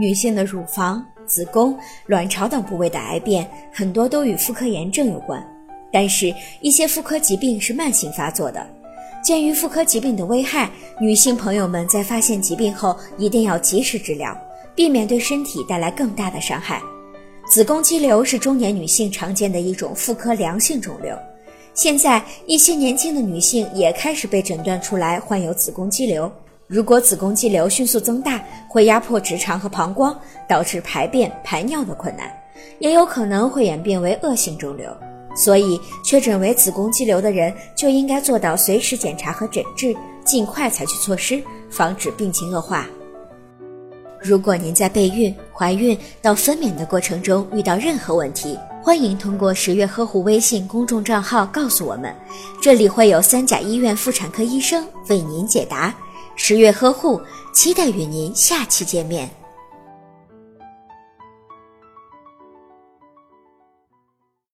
女性的乳房、子宫、卵巢等部位的癌变，很多都与妇科炎症有关。但是，一些妇科疾病是慢性发作的。鉴于妇科疾病的危害，女性朋友们在发现疾病后一定要及时治疗，避免对身体带来更大的伤害。子宫肌瘤是中年女性常见的一种妇科良性肿瘤。现在，一些年轻的女性也开始被诊断出来患有子宫肌瘤。如果子宫肌瘤迅速增大，会压迫直肠和膀胱，导致排便、排尿的困难，也有可能会演变为恶性肿瘤。所以，确诊为子宫肌瘤的人就应该做到随时检查和诊治，尽快采取措施，防止病情恶化。如果您在备孕、怀孕到分娩的过程中遇到任何问题，欢迎通过十月呵护微信公众账号告诉我们，这里会有三甲医院妇产科医生为您解答。十月呵护，期待与您下期见面。